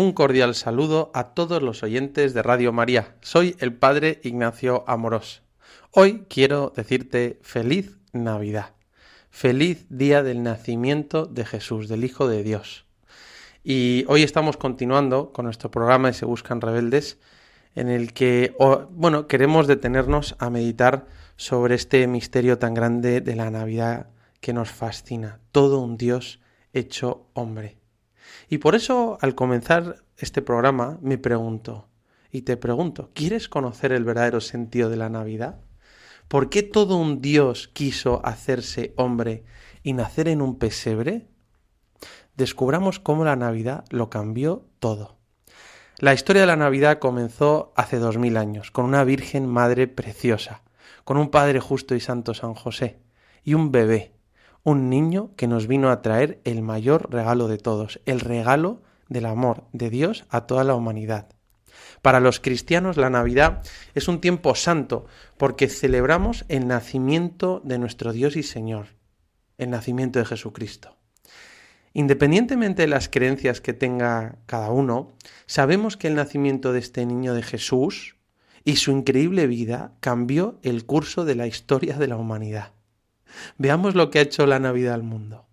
Un cordial saludo a todos los oyentes de Radio María. Soy el Padre Ignacio Amorós. Hoy quiero decirte feliz Navidad. Feliz día del nacimiento de Jesús, del Hijo de Dios. Y hoy estamos continuando con nuestro programa de Se Buscan Rebeldes, en el que, bueno, queremos detenernos a meditar sobre este misterio tan grande de la Navidad que nos fascina. Todo un Dios hecho hombre. Y por eso, al comenzar este programa, me pregunto, y te pregunto, ¿quieres conocer el verdadero sentido de la Navidad? ¿Por qué todo un Dios quiso hacerse hombre y nacer en un pesebre? Descubramos cómo la Navidad lo cambió todo. La historia de la Navidad comenzó hace dos mil años, con una Virgen Madre preciosa, con un Padre justo y santo San José, y un bebé, un niño que nos vino a traer el mayor regalo de todos, el regalo del amor de Dios a toda la humanidad. Para los cristianos la Navidad es un tiempo santo porque celebramos el nacimiento de nuestro Dios y Señor, el nacimiento de Jesucristo. Independientemente de las creencias que tenga cada uno, sabemos que el nacimiento de este niño de Jesús y su increíble vida cambió el curso de la historia de la humanidad. Veamos lo que ha hecho la Navidad al mundo.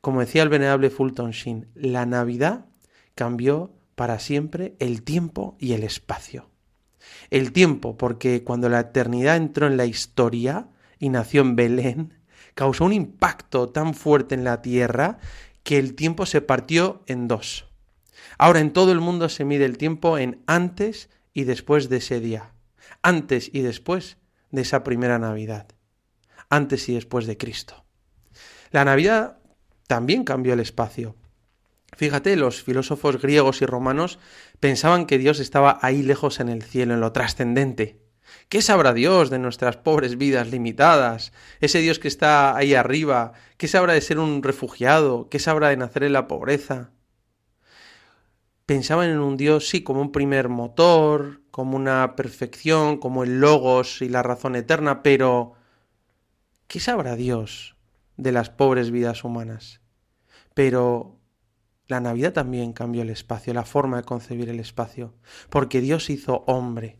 Como decía el venerable Fulton Sheen, la Navidad cambió para siempre el tiempo y el espacio. El tiempo, porque cuando la eternidad entró en la historia y nació en Belén, causó un impacto tan fuerte en la tierra que el tiempo se partió en dos. Ahora en todo el mundo se mide el tiempo en antes y después de ese día, antes y después de esa primera Navidad, antes y después de Cristo. La Navidad también cambió el espacio. Fíjate, los filósofos griegos y romanos pensaban que Dios estaba ahí lejos en el cielo, en lo trascendente. ¿Qué sabrá Dios de nuestras pobres vidas limitadas? Ese Dios que está ahí arriba, ¿qué sabrá de ser un refugiado? ¿Qué sabrá de nacer en la pobreza? Pensaban en un Dios, sí, como un primer motor, como una perfección, como el logos y la razón eterna, pero ¿qué sabrá Dios de las pobres vidas humanas? Pero la Navidad también cambió el espacio, la forma de concebir el espacio, porque Dios hizo hombre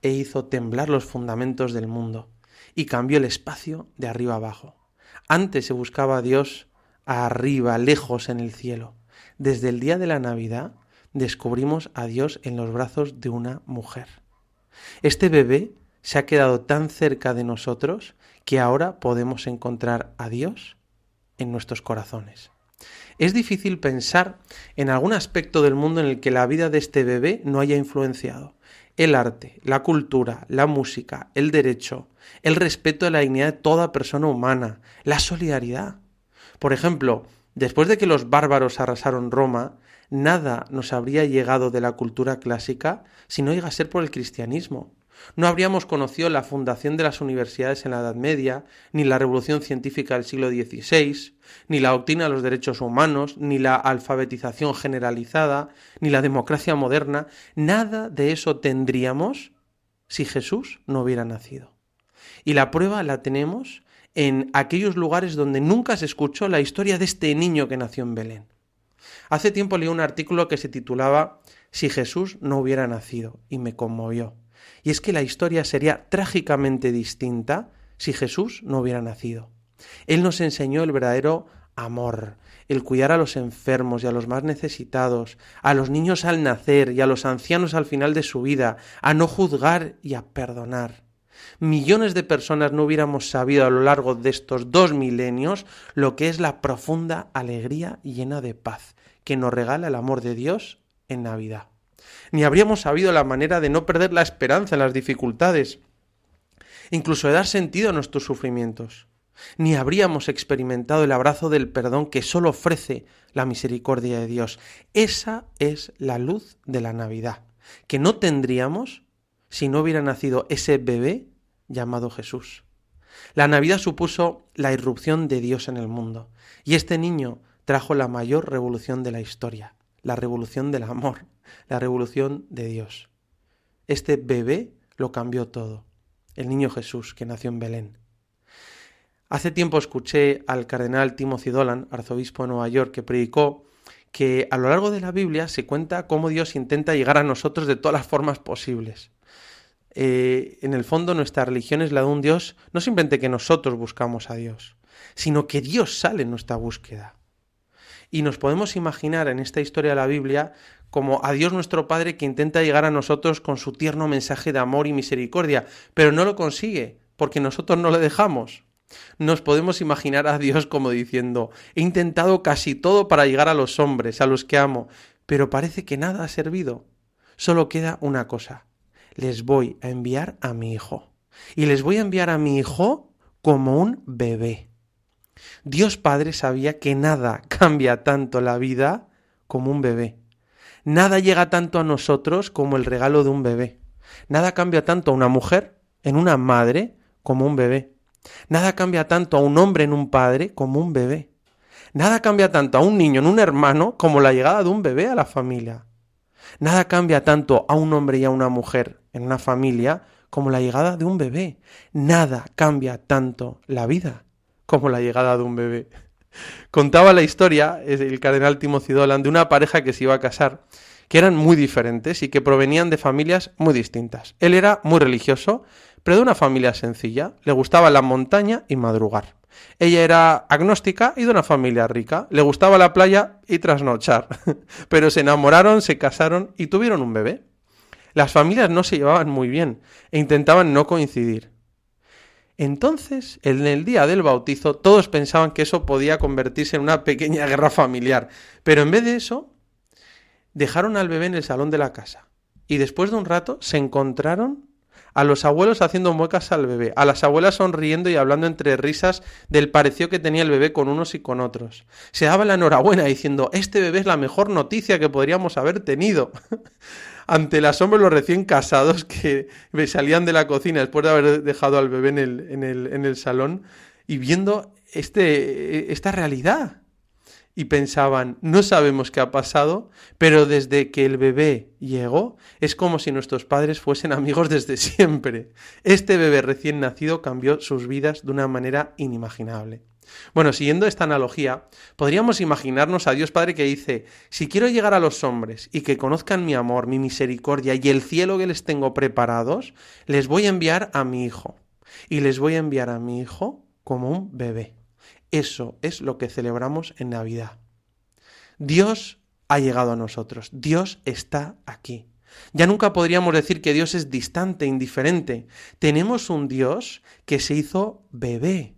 e hizo temblar los fundamentos del mundo y cambió el espacio de arriba abajo. Antes se buscaba a Dios arriba, lejos en el cielo. Desde el día de la Navidad descubrimos a Dios en los brazos de una mujer. Este bebé se ha quedado tan cerca de nosotros que ahora podemos encontrar a Dios en nuestros corazones. Es difícil pensar en algún aspecto del mundo en el que la vida de este bebé no haya influenciado. El arte, la cultura, la música, el derecho, el respeto de la dignidad de toda persona humana, la solidaridad. Por ejemplo, después de que los bárbaros arrasaron Roma, nada nos habría llegado de la cultura clásica si no llega a ser por el cristianismo. No habríamos conocido la fundación de las universidades en la Edad Media, ni la revolución científica del siglo XVI, ni la doctrina de los derechos humanos, ni la alfabetización generalizada, ni la democracia moderna. Nada de eso tendríamos si Jesús no hubiera nacido. Y la prueba la tenemos en aquellos lugares donde nunca se escuchó la historia de este niño que nació en Belén. Hace tiempo leí un artículo que se titulaba Si Jesús no hubiera nacido y me conmovió. Y es que la historia sería trágicamente distinta si Jesús no hubiera nacido. Él nos enseñó el verdadero amor, el cuidar a los enfermos y a los más necesitados, a los niños al nacer y a los ancianos al final de su vida, a no juzgar y a perdonar. Millones de personas no hubiéramos sabido a lo largo de estos dos milenios lo que es la profunda alegría llena de paz que nos regala el amor de Dios en Navidad. Ni habríamos sabido la manera de no perder la esperanza en las dificultades, incluso de dar sentido a nuestros sufrimientos. ni habríamos experimentado el abrazo del perdón que solo ofrece la misericordia de Dios. Esa es la luz de la Navidad, que no tendríamos si no hubiera nacido ese bebé llamado Jesús. La Navidad supuso la irrupción de Dios en el mundo, y este niño trajo la mayor revolución de la historia, la revolución del amor, la revolución de Dios. Este bebé lo cambió todo, el niño Jesús que nació en Belén. Hace tiempo escuché al cardenal Timothy Dolan, arzobispo de Nueva York, que predicó que a lo largo de la Biblia se cuenta cómo Dios intenta llegar a nosotros de todas las formas posibles. Eh, en el fondo nuestra religión es la de un Dios, no simplemente que nosotros buscamos a Dios, sino que Dios sale en nuestra búsqueda. Y nos podemos imaginar en esta historia de la Biblia como a Dios nuestro Padre que intenta llegar a nosotros con su tierno mensaje de amor y misericordia, pero no lo consigue, porque nosotros no le dejamos. Nos podemos imaginar a Dios como diciendo, he intentado casi todo para llegar a los hombres, a los que amo, pero parece que nada ha servido. Solo queda una cosa. Les voy a enviar a mi hijo. Y les voy a enviar a mi hijo como un bebé. Dios Padre sabía que nada cambia tanto la vida como un bebé. Nada llega tanto a nosotros como el regalo de un bebé. Nada cambia tanto a una mujer en una madre como un bebé. Nada cambia tanto a un hombre en un padre como un bebé. Nada cambia tanto a un niño en un hermano como la llegada de un bebé a la familia. Nada cambia tanto a un hombre y a una mujer en una familia como la llegada de un bebé. Nada cambia tanto la vida como la llegada de un bebé. Contaba la historia el cardenal Timothy Dolan de una pareja que se iba a casar, que eran muy diferentes y que provenían de familias muy distintas. Él era muy religioso, pero de una familia sencilla. Le gustaba la montaña y madrugar. Ella era agnóstica y de una familia rica. Le gustaba la playa y trasnochar. Pero se enamoraron, se casaron y tuvieron un bebé. Las familias no se llevaban muy bien e intentaban no coincidir. Entonces, en el día del bautizo, todos pensaban que eso podía convertirse en una pequeña guerra familiar. Pero en vez de eso, dejaron al bebé en el salón de la casa. Y después de un rato se encontraron a los abuelos haciendo muecas al bebé, a las abuelas sonriendo y hablando entre risas del pareció que tenía el bebé con unos y con otros. Se daba la enhorabuena diciendo, este bebé es la mejor noticia que podríamos haber tenido. Ante el asombro de los recién casados que salían de la cocina después de haber dejado al bebé en el, en el, en el salón y viendo este, esta realidad y pensaban, no sabemos qué ha pasado, pero desde que el bebé llegó es como si nuestros padres fuesen amigos desde siempre. Este bebé recién nacido cambió sus vidas de una manera inimaginable. Bueno, siguiendo esta analogía, podríamos imaginarnos a Dios Padre que dice, si quiero llegar a los hombres y que conozcan mi amor, mi misericordia y el cielo que les tengo preparados, les voy a enviar a mi hijo. Y les voy a enviar a mi hijo como un bebé. Eso es lo que celebramos en Navidad. Dios ha llegado a nosotros, Dios está aquí. Ya nunca podríamos decir que Dios es distante, indiferente. Tenemos un Dios que se hizo bebé,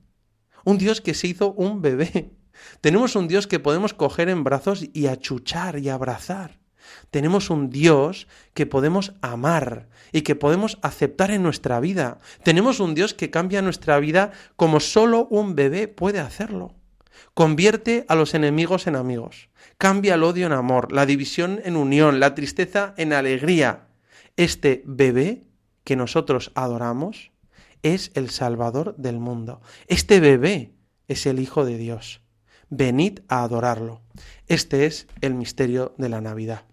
un Dios que se hizo un bebé. Tenemos un Dios que podemos coger en brazos y achuchar y abrazar. Tenemos un Dios que podemos amar y que podemos aceptar en nuestra vida. Tenemos un Dios que cambia nuestra vida como solo un bebé puede hacerlo. Convierte a los enemigos en amigos. Cambia el odio en amor, la división en unión, la tristeza en alegría. Este bebé que nosotros adoramos es el Salvador del mundo. Este bebé es el Hijo de Dios. Venid a adorarlo. Este es el misterio de la Navidad.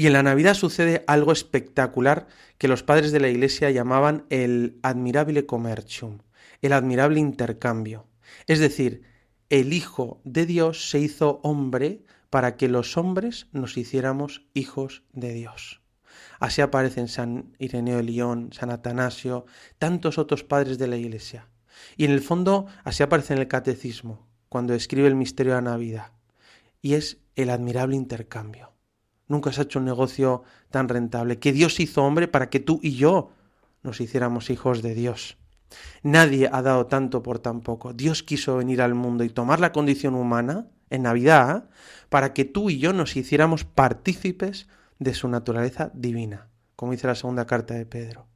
Y en la Navidad sucede algo espectacular que los padres de la Iglesia llamaban el admirable commercium, el admirable intercambio. Es decir, el Hijo de Dios se hizo hombre para que los hombres nos hiciéramos hijos de Dios. Así aparecen San Ireneo de León, San Atanasio, tantos otros padres de la Iglesia. Y en el fondo así aparece en el Catecismo, cuando escribe el misterio de la Navidad. Y es el admirable intercambio. Nunca se ha hecho un negocio tan rentable. Que Dios hizo hombre para que tú y yo nos hiciéramos hijos de Dios. Nadie ha dado tanto por tan poco. Dios quiso venir al mundo y tomar la condición humana en Navidad para que tú y yo nos hiciéramos partícipes de su naturaleza divina, como dice la segunda carta de Pedro.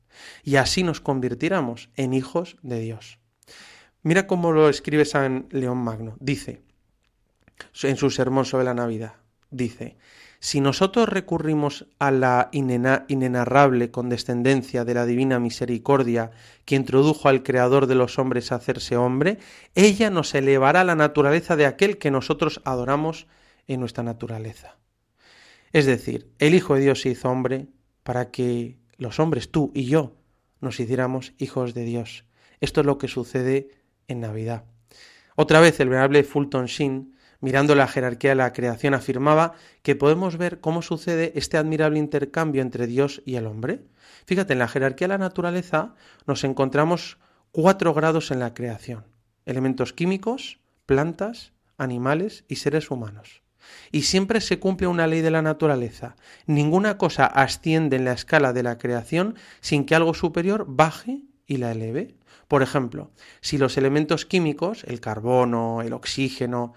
Y así nos convirtiéramos en hijos de Dios. Mira cómo lo escribe San León Magno. Dice, en su sermón sobre la Navidad, dice, si nosotros recurrimos a la inena- inenarrable condescendencia de la divina misericordia que introdujo al Creador de los hombres a hacerse hombre, ella nos elevará a la naturaleza de aquel que nosotros adoramos en nuestra naturaleza. Es decir, el Hijo de Dios se hizo hombre para que los hombres, tú y yo, nos hiciéramos hijos de Dios. Esto es lo que sucede en Navidad. Otra vez el venerable Fulton Sheen, mirando la jerarquía de la creación, afirmaba que podemos ver cómo sucede este admirable intercambio entre Dios y el hombre. Fíjate, en la jerarquía de la naturaleza nos encontramos cuatro grados en la creación. Elementos químicos, plantas, animales y seres humanos. Y siempre se cumple una ley de la naturaleza. Ninguna cosa asciende en la escala de la creación sin que algo superior baje y la eleve. Por ejemplo, si los elementos químicos, el carbono, el oxígeno,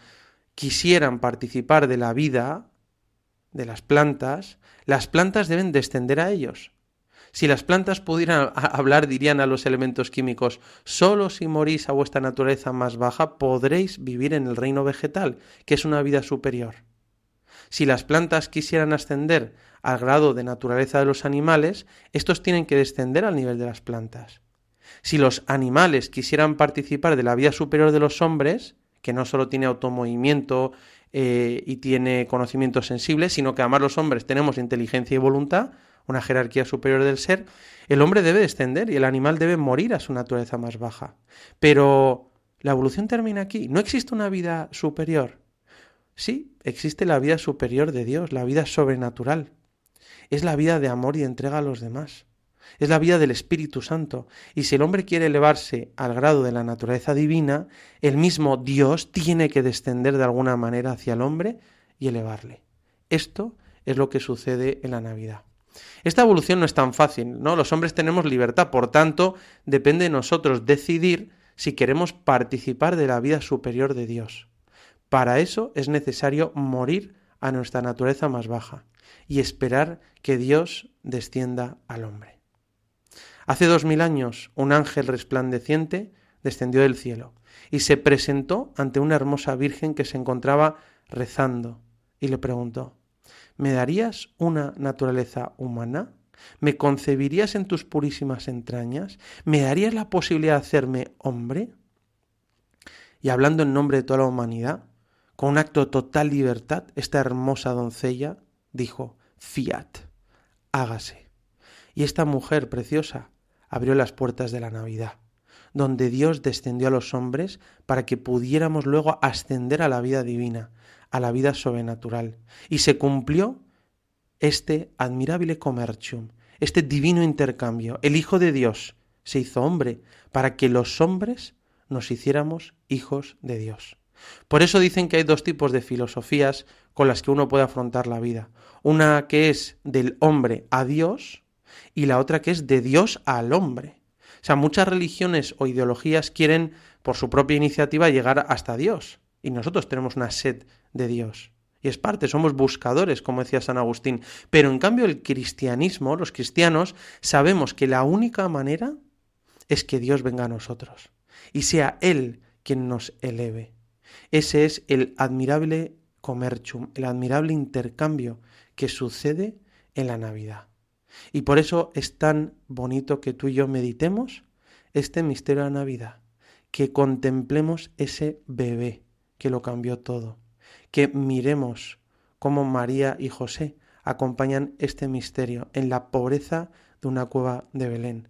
quisieran participar de la vida de las plantas, las plantas deben descender a ellos. Si las plantas pudieran hablar, dirían a los elementos químicos, solo si morís a vuestra naturaleza más baja podréis vivir en el reino vegetal, que es una vida superior. Si las plantas quisieran ascender al grado de naturaleza de los animales, estos tienen que descender al nivel de las plantas. Si los animales quisieran participar de la vida superior de los hombres, que no solo tiene automovimiento eh, y tiene conocimiento sensible, sino que además los hombres tenemos inteligencia y voluntad, una jerarquía superior del ser, el hombre debe descender y el animal debe morir a su naturaleza más baja. Pero la evolución termina aquí. No existe una vida superior. Sí, existe la vida superior de Dios, la vida sobrenatural. Es la vida de amor y entrega a los demás. Es la vida del Espíritu Santo. Y si el hombre quiere elevarse al grado de la naturaleza divina, el mismo Dios tiene que descender de alguna manera hacia el hombre y elevarle. Esto es lo que sucede en la Navidad. Esta evolución no es tan fácil, ¿no? Los hombres tenemos libertad, por tanto, depende de nosotros decidir si queremos participar de la vida superior de Dios. Para eso es necesario morir a nuestra naturaleza más baja y esperar que Dios descienda al hombre. Hace dos mil años un ángel resplandeciente descendió del cielo y se presentó ante una hermosa virgen que se encontraba rezando y le preguntó ¿Me darías una naturaleza humana? ¿Me concebirías en tus purísimas entrañas? ¿Me darías la posibilidad de hacerme hombre? Y hablando en nombre de toda la humanidad, con un acto de total libertad, esta hermosa doncella dijo, fiat, hágase. Y esta mujer preciosa abrió las puertas de la Navidad, donde Dios descendió a los hombres para que pudiéramos luego ascender a la vida divina, a la vida sobrenatural. Y se cumplió este admirable comercium, este divino intercambio. El Hijo de Dios se hizo hombre para que los hombres nos hiciéramos hijos de Dios. Por eso dicen que hay dos tipos de filosofías con las que uno puede afrontar la vida. Una que es del hombre a Dios y la otra que es de Dios al hombre. O sea, muchas religiones o ideologías quieren por su propia iniciativa llegar hasta Dios. Y nosotros tenemos una sed de Dios. Y es parte, somos buscadores, como decía San Agustín. Pero en cambio el cristianismo, los cristianos, sabemos que la única manera es que Dios venga a nosotros y sea Él quien nos eleve. Ese es el admirable comercium, el admirable intercambio que sucede en la Navidad. Y por eso es tan bonito que tú y yo meditemos este misterio de la Navidad, que contemplemos ese bebé que lo cambió todo, que miremos cómo María y José acompañan este misterio en la pobreza de una cueva de Belén.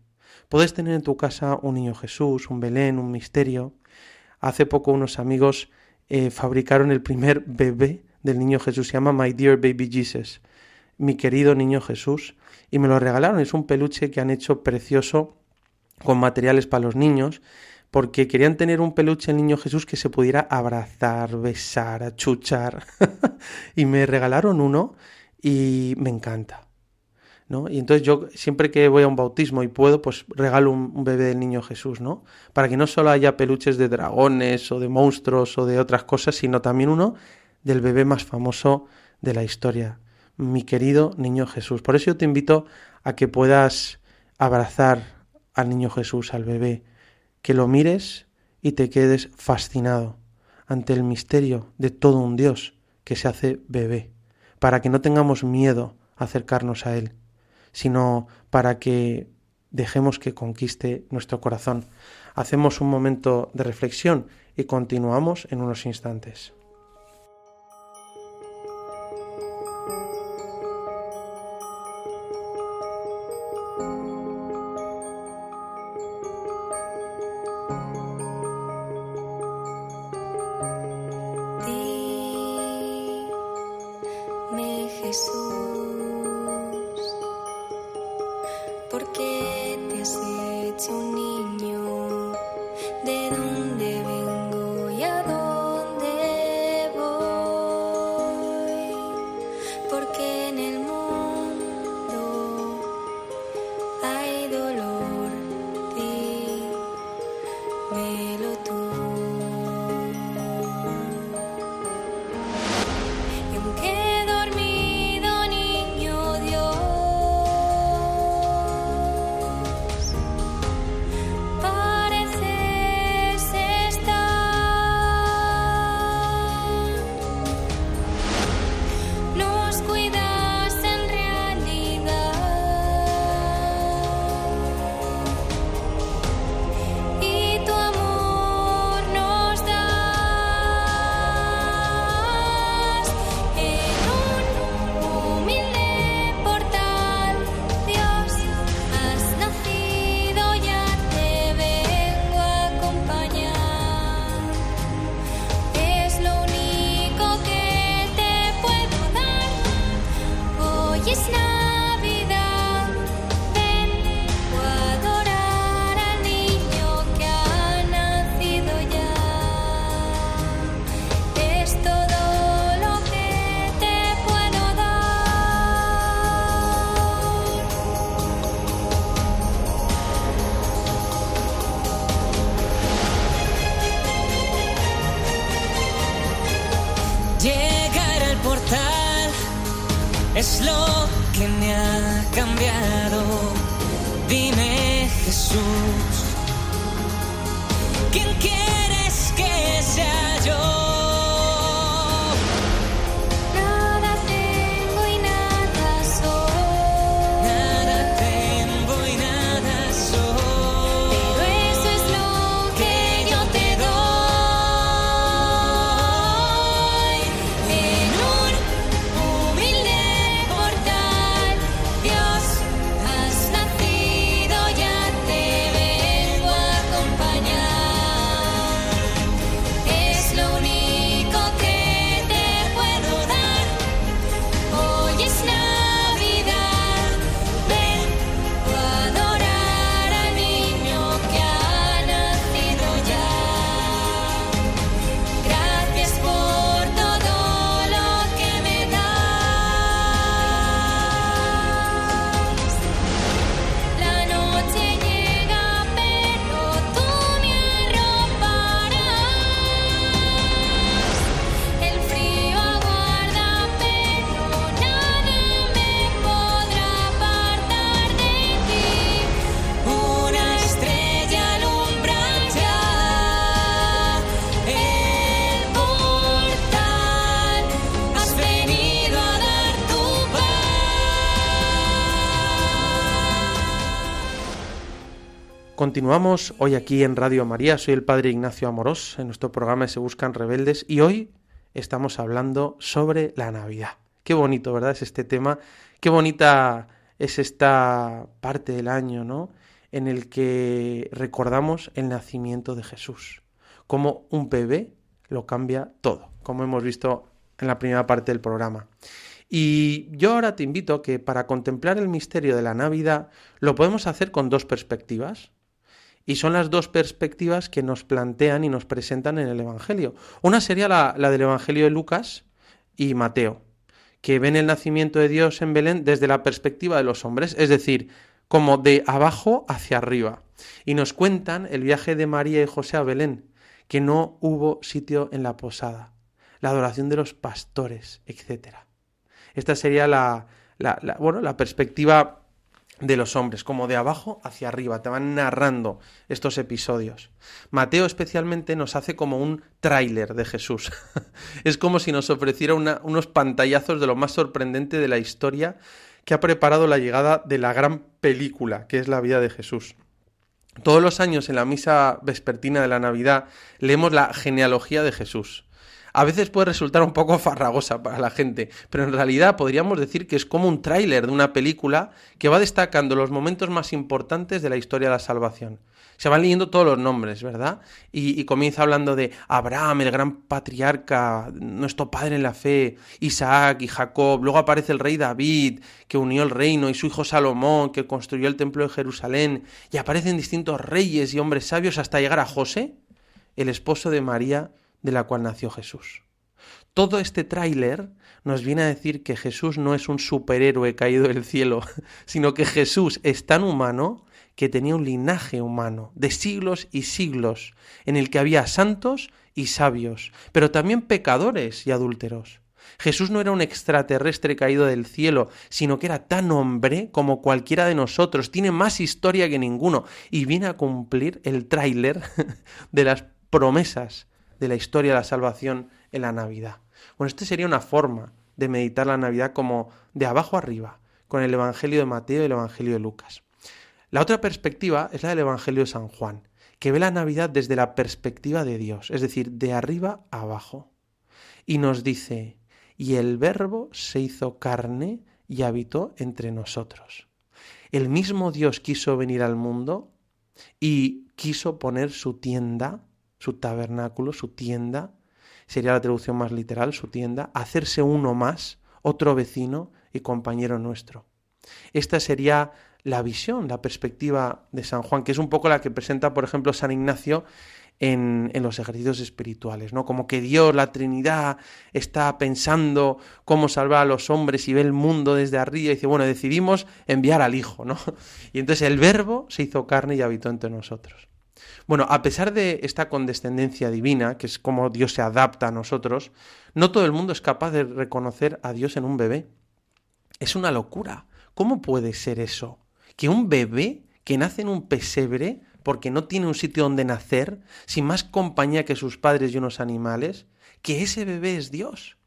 Puedes tener en tu casa un niño Jesús, un Belén, un misterio. Hace poco unos amigos eh, fabricaron el primer bebé del niño Jesús, se llama My Dear Baby Jesus, mi querido niño Jesús, y me lo regalaron. Es un peluche que han hecho precioso con materiales para los niños, porque querían tener un peluche el niño Jesús que se pudiera abrazar, besar, achuchar. y me regalaron uno y me encanta. ¿No? Y entonces yo siempre que voy a un bautismo y puedo, pues regalo un, un, bebé del niño Jesús, ¿no? Para que no solo haya peluches de dragones o de monstruos o de otras cosas, sino también uno del bebé más famoso de la historia, mi querido niño Jesús. Por eso yo te invito a que puedas abrazar al niño Jesús, al bebé, que lo mires y te quedes fascinado ante el misterio de todo un Dios que se hace bebé, para que no tengamos miedo a acercarnos a Él, sino para que dejemos que conquiste nuestro corazón. Hacemos un momento de reflexión y continuamos en unos instantes. Continuamos hoy aquí en Radio María. Soy el Padre Ignacio Amorós. En nuestro programa Se Buscan Rebeldes y hoy estamos hablando sobre la Navidad. Qué bonito, ¿verdad? Es este tema. Qué bonita es esta parte del año, ¿no? En el que recordamos el nacimiento de Jesús. Como un bebé lo cambia todo, como hemos visto en la primera parte del programa. Y yo ahora te invito a que para contemplar el misterio de la Navidad lo podemos hacer con dos perspectivas. Y son las dos perspectivas que nos plantean y nos presentan en el Evangelio. Una sería la, la del Evangelio de Lucas y Mateo, que ven el nacimiento de Dios en Belén desde la perspectiva de los hombres, es decir, como de abajo hacia arriba. Y nos cuentan el viaje de María y José a Belén, que no hubo sitio en la posada, la adoración de los pastores, etc. Esta sería la, la- la- bueno, la perspectiva de los hombres, como de abajo hacia arriba, te van narrando estos episodios. Mateo especialmente nos hace como un tráiler de Jesús. es como si nos ofreciera unos pantallazos de lo más sorprendente de la historia que ha preparado la llegada de la gran película, que es la vida de Jesús. Todos los años en la misa vespertina de la Navidad leemos la genealogía de Jesús. A veces puede resultar un poco farragosa para la gente, pero en realidad podríamos decir que es como un tráiler de una película que va destacando los momentos más importantes de la historia de la salvación. Se van leyendo todos los nombres, ¿verdad? Y, y comienza hablando de Abraham, el gran patriarca, nuestro padre en la fe, Isaac y Jacob. Luego aparece el rey David, que unió el reino, y su hijo Salomón, que construyó el templo de Jerusalén. Y aparecen distintos reyes y hombres sabios hasta llegar a José, el esposo de María, de la cual nació Jesús. Todo este tráiler nos viene a decir que Jesús no es un superhéroe caído del cielo, sino que Jesús es tan humano que tenía un linaje humano de siglos y siglos, en el que había santos y sabios, pero también pecadores y adúlteros. Jesús no era un extraterrestre caído del cielo, sino que era tan hombre como cualquiera de nosotros, tiene más historia que ninguno y viene a cumplir el tráiler de las promesas de la historia de la salvación en la Navidad. Bueno, esta sería una forma de meditar la Navidad como de abajo arriba, con el Evangelio de Mateo y el Evangelio de Lucas. La otra perspectiva es la del Evangelio de San Juan, que ve la Navidad desde la perspectiva de Dios, es decir, de arriba a abajo. Y nos dice, y el Verbo se hizo carne y habitó entre nosotros. El mismo Dios quiso venir al mundo y quiso poner su tienda, su tabernáculo, su tienda, sería la traducción más literal, su tienda, hacerse uno más, otro vecino y compañero nuestro. Esta sería la visión, la perspectiva de San Juan, que es un poco la que presenta, por ejemplo, San Ignacio en, en, los ejercicios espirituales, ¿no? Como que Dios, la Trinidad, está pensando cómo salvar a los hombres y ve el mundo desde arriba y dice, bueno, decidimos enviar al Hijo, ¿no? Y entonces el Verbo se hizo carne y habitó entre nosotros. Bueno, a pesar de esta condescendencia divina, que es como Dios se adapta a nosotros, no todo el mundo es capaz de reconocer a Dios en un bebé. Es una locura. ¿Cómo puede ser eso? Que un bebé que nace en un pesebre porque no tiene un sitio donde nacer, sin más compañía que sus padres y unos animales, que ese bebé es Dios.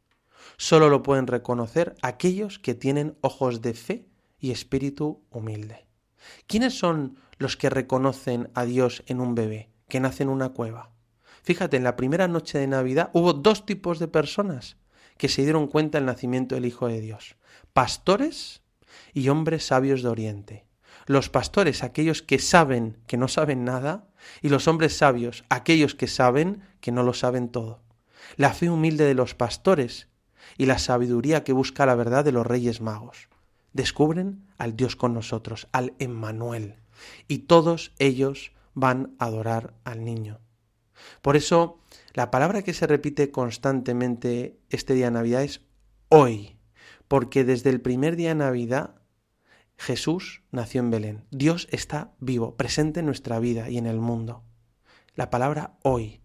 Solo lo pueden reconocer aquellos que tienen ojos de fe y espíritu humilde. ¿Quiénes son los que reconocen a Dios en un bebé que nace en una cueva? Fíjate, en la primera noche de Navidad hubo dos tipos de personas que se dieron cuenta del nacimiento del Hijo de Dios. Pastores y hombres sabios de Oriente. Los pastores, aquellos que saben que no saben nada, y los hombres sabios, aquellos que saben que no lo saben todo. La fe humilde de los pastores y la sabiduría que busca la verdad de los reyes magos. Descubren al Dios con nosotros, al Emmanuel, y todos ellos van a adorar al niño. Por eso, la palabra que se repite constantemente este día de Navidad es hoy, porque desde el primer día de Navidad Jesús nació en Belén. Dios está vivo, presente en nuestra vida y en el mundo. La palabra hoy.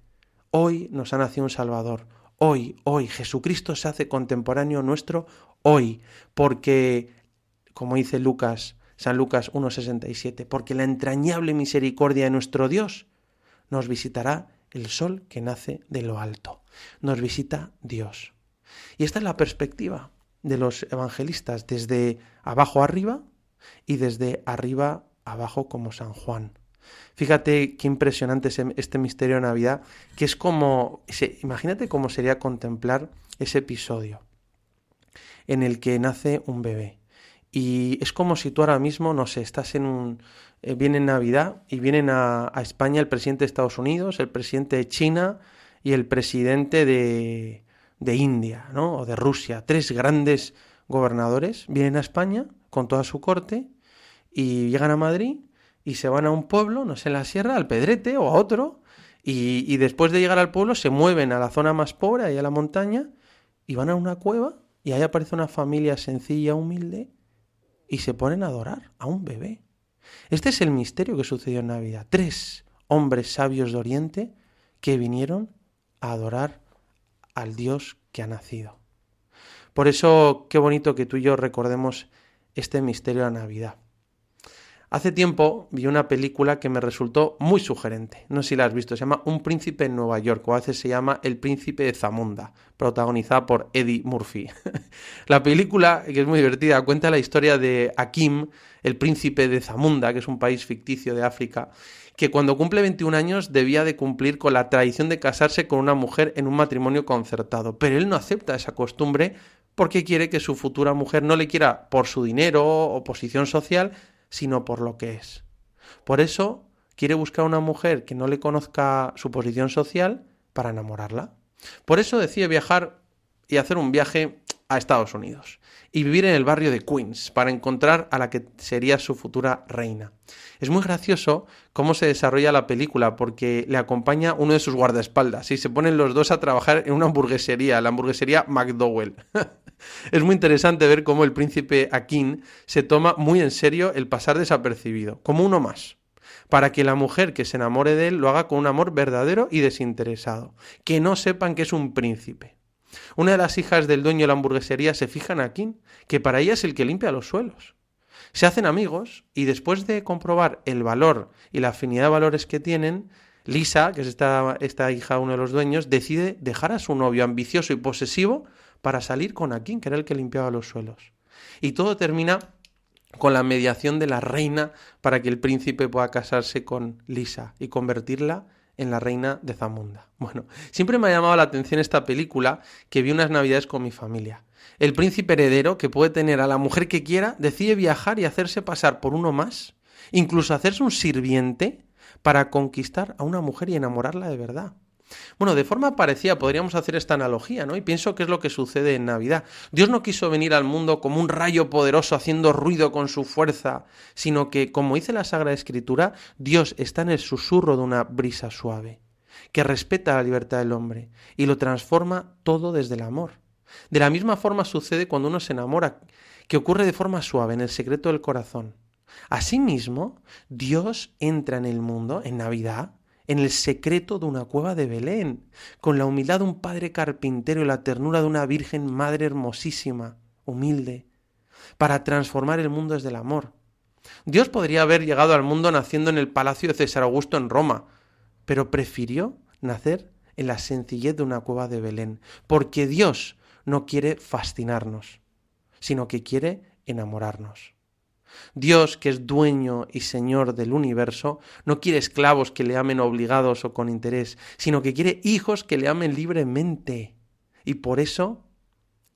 Hoy nos ha nacido un Salvador. Hoy, hoy. Jesucristo se hace contemporáneo nuestro hoy. Porque, como dice Lucas, San Lucas 1.67, porque la entrañable misericordia de nuestro Dios nos visitará el sol que nace de lo alto. Nos visita Dios. Y esta es la perspectiva de los evangelistas, desde abajo arriba y desde arriba abajo como San Juan. Fíjate qué impresionante es este misterio de Navidad, que es como, imagínate cómo sería contemplar ese episodio en el que nace un bebé. Y es como si tú ahora mismo, no sé, estás en un... Eh, viene Navidad y vienen a, España el presidente de Estados Unidos, el presidente de China y el presidente de, de India, ¿no? O de Rusia. Tres grandes gobernadores vienen a España con toda su corte y llegan a Madrid y se van a un pueblo, no sé, en la sierra, al Pedrete o a otro, y, y, después de llegar al pueblo se mueven a la zona más pobre, ahí a la montaña, y van a una cueva y ahí aparece una familia sencilla, humilde, y se ponen a adorar a un bebé. Este es el misterio que sucedió en Navidad. Tres hombres sabios de Oriente que vinieron a adorar al Dios que ha nacido. Por eso, qué bonito que tú y yo recordemos este misterio de Navidad. Hace tiempo vi una película que me resultó muy sugerente. No sé si la has visto. Se llama Un príncipe en Nueva York o a veces se llama El príncipe de Zamunda, protagonizada por Eddie Murphy. la película, que es muy divertida, cuenta la historia de Akim, el príncipe de Zamunda, que es un país ficticio de África, que cuando cumple 21 años debía de cumplir con la tradición de casarse con una mujer en un matrimonio concertado. Pero él no acepta esa costumbre porque quiere que su futura mujer no le quiera por su dinero o posición social, sino por lo que es. Por eso quiere buscar una mujer que no le conozca su posición social para enamorarla. Por eso decide viajar y hacer un viaje a Estados Unidos y vivir en el barrio de Queens para encontrar a la que sería su futura reina. Es muy gracioso cómo se desarrolla la película porque le acompaña uno de sus guardaespaldas y se ponen los dos a trabajar en una hamburguesería, la hamburguesería McDowell. es muy interesante ver cómo el príncipe Akin se toma muy en serio el pasar desapercibido, como uno más para que la mujer que se enamore de él lo haga con un amor verdadero y desinteresado, que no sepan que es un príncipe. Una de las hijas del dueño de la hamburguesería se fija en Akin, que para ella es el que limpia los suelos. Se hacen amigos y después de comprobar el valor y la afinidad de valores que tienen, Lisa, que es esta, esta hija de uno de los dueños, decide dejar a su novio ambicioso y posesivo para salir con Akin, que era el que limpiaba los suelos. Y todo termina con la mediación de la reina para que el príncipe pueda casarse con Lisa y convertirla en la reina de Zamunda. Bueno, siempre me ha llamado la atención esta película que vi unas navidades con mi familia. El príncipe heredero, que puede tener a la mujer que quiera, decide viajar y hacerse pasar por uno más, incluso hacerse un sirviente para conquistar a una mujer y enamorarla de verdad. Bueno, de forma parecida podríamos hacer esta analogía, ¿no? Y pienso que es lo que sucede en Navidad. Dios no quiso venir al mundo como un rayo poderoso haciendo ruido con su fuerza, sino que, como dice la Sagrada Escritura, Dios está en el susurro de una brisa suave, que respeta la libertad del hombre y lo transforma todo desde el amor. De la misma forma sucede cuando uno se enamora, que ocurre de forma suave, en el secreto del corazón. Asimismo, Dios entra en el mundo en Navidad en el secreto de una cueva de Belén, con la humildad de un padre carpintero y la ternura de una Virgen Madre hermosísima, humilde, para transformar el mundo desde el amor. Dios podría haber llegado al mundo naciendo en el palacio de César Augusto en Roma, pero prefirió nacer en la sencillez de una cueva de Belén, porque Dios no quiere fascinarnos, sino que quiere enamorarnos. Dios, que es dueño y señor del universo, no quiere esclavos que le amen obligados o con interés, sino que quiere hijos que le amen libremente. Y por eso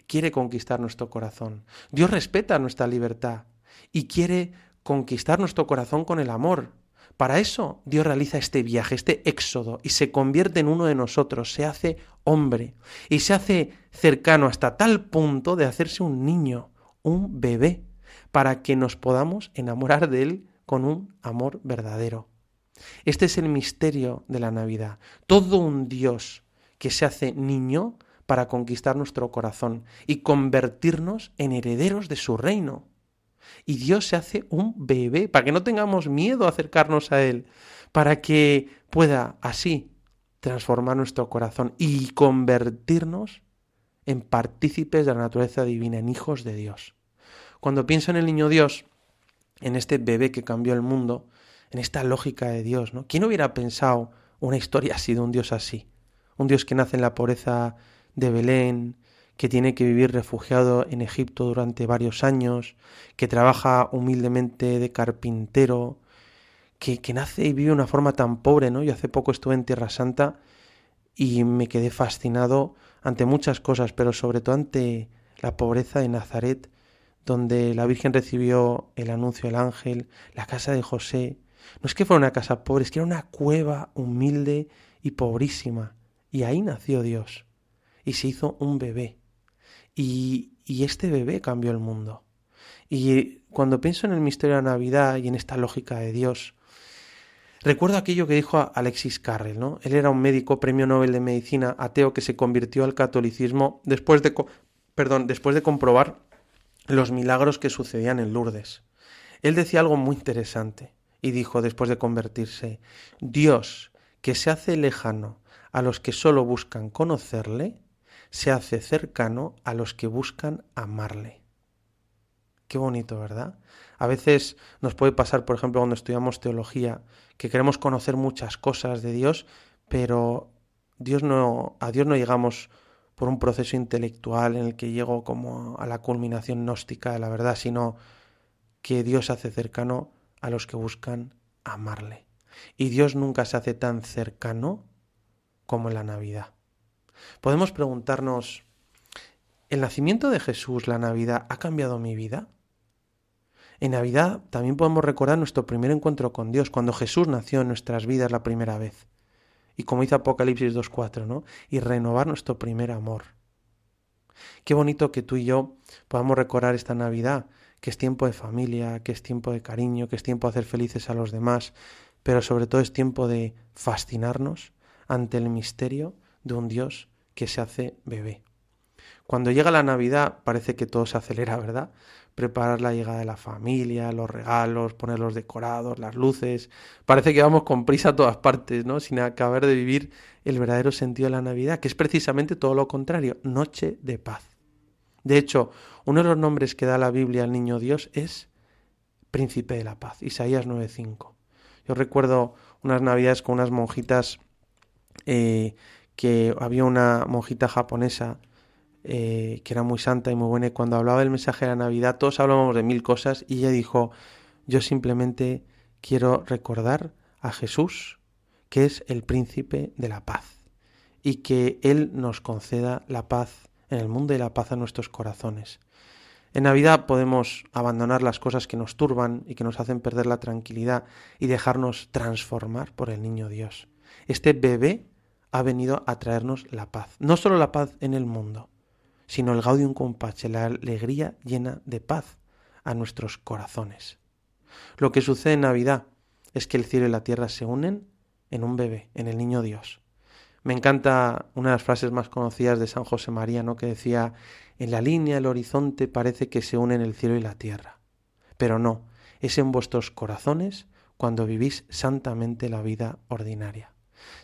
quiere conquistar nuestro corazón. Dios respeta nuestra libertad y quiere conquistar nuestro corazón con el amor. Para eso Dios realiza este viaje, este éxodo, y se convierte en uno de nosotros, se hace hombre, y se hace cercano hasta tal punto de hacerse un niño, un bebé para que nos podamos enamorar de Él con un amor verdadero. Este es el misterio de la Navidad. Todo un Dios que se hace niño para conquistar nuestro corazón y convertirnos en herederos de su reino. Y Dios se hace un bebé para que no tengamos miedo a acercarnos a Él, para que pueda así transformar nuestro corazón y convertirnos en partícipes de la naturaleza divina, en hijos de Dios. Cuando pienso en el niño Dios, en este bebé que cambió el mundo, en esta lógica de Dios, ¿no? ¿Quién hubiera pensado una historia así de un Dios así? Un Dios que nace en la pobreza de Belén, que tiene que vivir refugiado en Egipto durante varios años, que trabaja humildemente de carpintero, que, nace y vive de una forma tan pobre, ¿no? Yo hace poco estuve en Tierra Santa y me quedé fascinado ante muchas cosas, pero sobre todo ante la pobreza de Nazaret, donde la Virgen recibió el anuncio del ángel, la casa de José. No es que fuera una casa pobre, es que era una cueva humilde y pobrísima. Y ahí nació Dios. Y se hizo un bebé. Y, y este bebé cambió el mundo. Y cuando pienso en el misterio de la Navidad y en esta lógica de Dios, recuerdo aquello que dijo Alexis Carrel, ¿no? Él era un médico, premio Nobel de Medicina, ateo, que se convirtió al catolicismo después de, perdón, después de comprobar los milagros que sucedían en Lourdes. Él decía algo muy interesante y dijo después de convertirse, Dios, que se hace lejano a los que solo buscan conocerle, se hace cercano a los que buscan amarle. Qué bonito, ¿verdad? A veces nos puede pasar, por ejemplo, cuando estudiamos teología, que queremos conocer muchas cosas de Dios, pero Dios no, a Dios no llegamos por un proceso intelectual en el que llego como a la culminación gnóstica de la verdad, sino que Dios hace cercano a los que buscan amarle. Y Dios nunca se hace tan cercano como en la Navidad. Podemos preguntarnos, ¿el nacimiento de Jesús, la Navidad, ha cambiado mi vida? En Navidad también podemos recordar nuestro primer encuentro con Dios, cuando Jesús nació en nuestras vidas la primera vez. Y como dice Apocalipsis 2.4, ¿no? Y renovar nuestro primer amor. Qué bonito que tú y yo podamos recordar esta Navidad, que es tiempo de familia, que es tiempo de cariño, que es tiempo de hacer felices a los demás, pero sobre todo es tiempo de fascinarnos ante el misterio de un Dios que se hace bebé. Cuando llega la Navidad parece que todo se acelera, ¿verdad? Preparar la llegada de la familia, los regalos, poner los decorados, las luces. Parece que vamos con prisa a todas partes, ¿no? Sin acabar de vivir el verdadero sentido de la Navidad, que es precisamente todo lo contrario, noche de paz. De hecho, uno de los nombres que da la Biblia al niño Dios es Príncipe de la Paz, Isaías 9:5. Yo recuerdo unas navidades con unas monjitas eh, que había una monjita japonesa eh, que era muy santa y muy buena y cuando hablaba del mensaje de la Navidad todos hablábamos de mil cosas y ella dijo yo simplemente quiero recordar a Jesús que es el príncipe de la paz y que Él nos conceda la paz en el mundo y la paz a nuestros corazones. En Navidad podemos abandonar las cosas que nos turban y que nos hacen perder la tranquilidad y dejarnos transformar por el niño Dios. Este bebé ha venido a traernos la paz. No solo la paz en el mundo, sino el gaudium compache, la alegría llena de paz a nuestros corazones. Lo que sucede en Navidad es que el cielo y la tierra se unen en un bebé, en el niño Dios. Me encanta una de las frases más conocidas de San José María, ¿no? que decía, en la línea del horizonte parece que se unen el cielo y la tierra. Pero no, es en vuestros corazones cuando vivís santamente la vida ordinaria.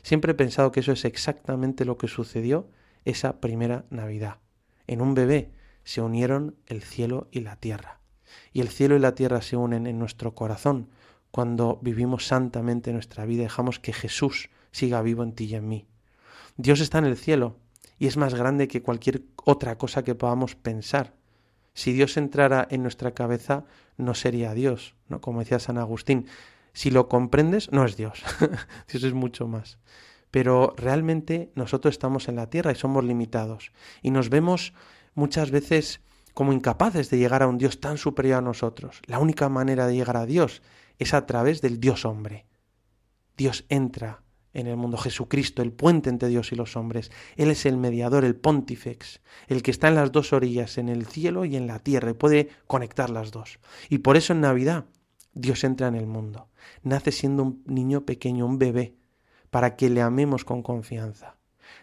Siempre he pensado que eso es exactamente lo que sucedió esa primera Navidad. En un bebé se unieron el cielo y la tierra. Y el cielo y la tierra se unen en nuestro corazón cuando vivimos santamente nuestra vida dejamos que Jesús siga vivo en ti y en mí. Dios está en el cielo y es más grande que cualquier otra cosa que podamos pensar. Si Dios entrara en nuestra cabeza, no sería Dios, ¿no? Como decía San Agustín, si lo comprendes, no es Dios. Dios es mucho más. Pero realmente nosotros estamos en la tierra y somos limitados. Y nos vemos muchas veces como incapaces de llegar a un Dios tan superior a nosotros. La única manera de llegar a Dios es a través del Dios hombre. Dios entra en el mundo, Jesucristo, el puente entre Dios y los hombres. Él es el mediador, el pontifex, el que está en las dos orillas, en el cielo y en la tierra, y puede conectar las dos. Y por eso en Navidad Dios entra en el mundo. Nace siendo un niño pequeño, un bebé, para que le amemos con confianza.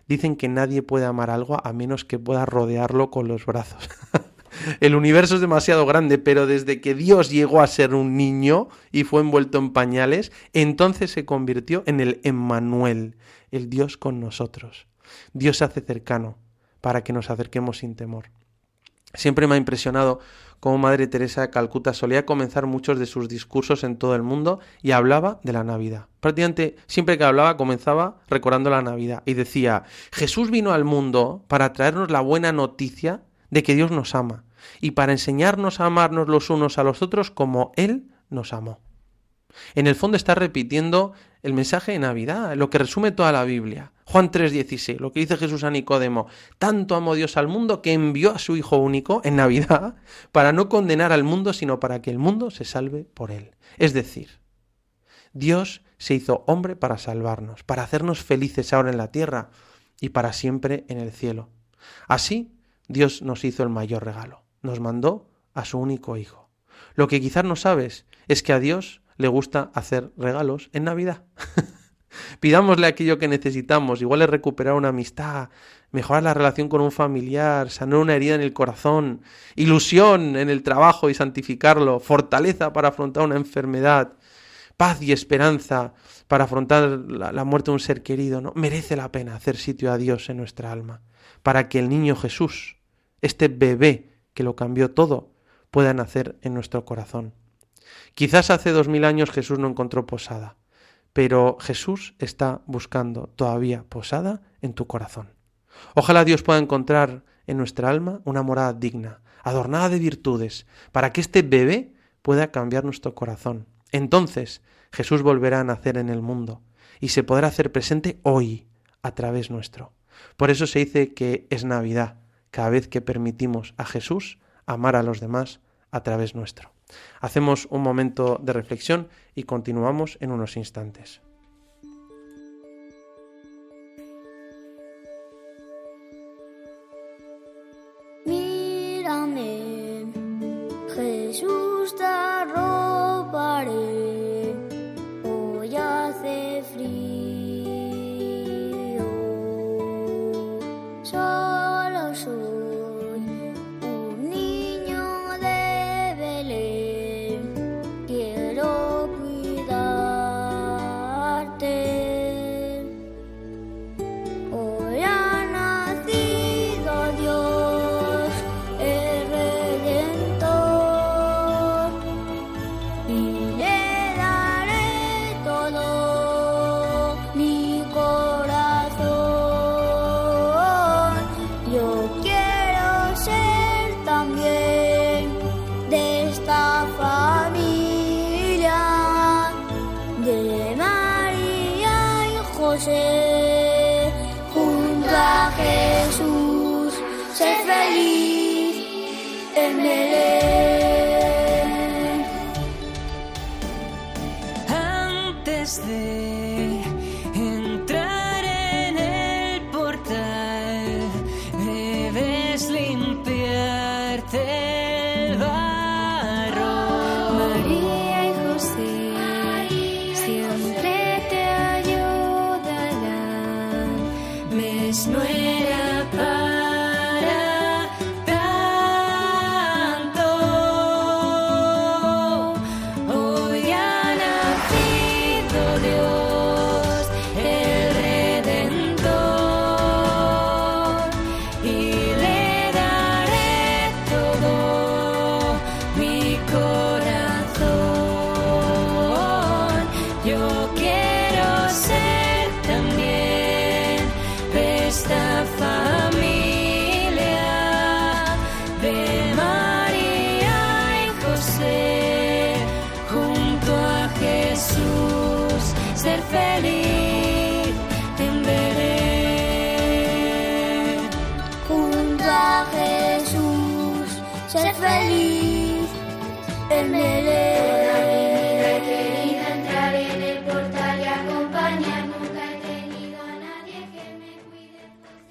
Dicen que nadie puede amar algo a menos que pueda rodearlo con los brazos. El universo es demasiado grande, pero desde que Dios llegó a ser un niño y fue envuelto en pañales, entonces se convirtió en el Emmanuel, el Dios con nosotros. Dios se hace cercano para que nos acerquemos sin temor. Siempre me ha impresionado cómo Madre Teresa de Calcuta solía comenzar muchos de sus discursos en todo el mundo y hablaba de la Navidad. Prácticamente siempre que hablaba comenzaba recordando la Navidad y decía, Jesús vino al mundo para traernos la buena noticia de que Dios nos ama y para enseñarnos a amarnos los unos a los otros como Él nos amó. En el fondo está repitiendo el mensaje de Navidad, lo que resume toda la Biblia. Juan 3:16, lo que dice Jesús a Nicodemo, tanto amó Dios al mundo que envió a su Hijo único en Navidad para no condenar al mundo, sino para que el mundo se salve por él. Es decir, Dios se hizo hombre para salvarnos, para hacernos felices ahora en la tierra y para siempre en el cielo. Así, Dios nos hizo el mayor regalo, nos mandó a su único Hijo. Lo que quizás no sabes es que a Dios le gusta hacer regalos en Navidad. Pidámosle aquello que necesitamos, igual es recuperar una amistad, mejorar la relación con un familiar, sanar una herida en el corazón, ilusión en el trabajo y santificarlo, fortaleza para afrontar una enfermedad, paz y esperanza para afrontar la, la muerte de un ser querido. ¿no? Merece la pena hacer sitio a Dios en nuestra alma, para que el niño Jesús, este bebé que lo cambió todo, pueda nacer en nuestro corazón. Quizás hace dos mil años Jesús no encontró posada, pero Jesús está buscando todavía posada en tu corazón. Ojalá Dios pueda encontrar en nuestra alma una morada digna, adornada de virtudes, para que este bebé pueda cambiar nuestro corazón. Entonces Jesús volverá a nacer en el mundo y se podrá hacer presente hoy a través nuestro. Por eso se dice que es Navidad, cada vez que permitimos a Jesús amar a los demás a través nuestro. Hacemos un momento de reflexión y continuamos en unos instantes.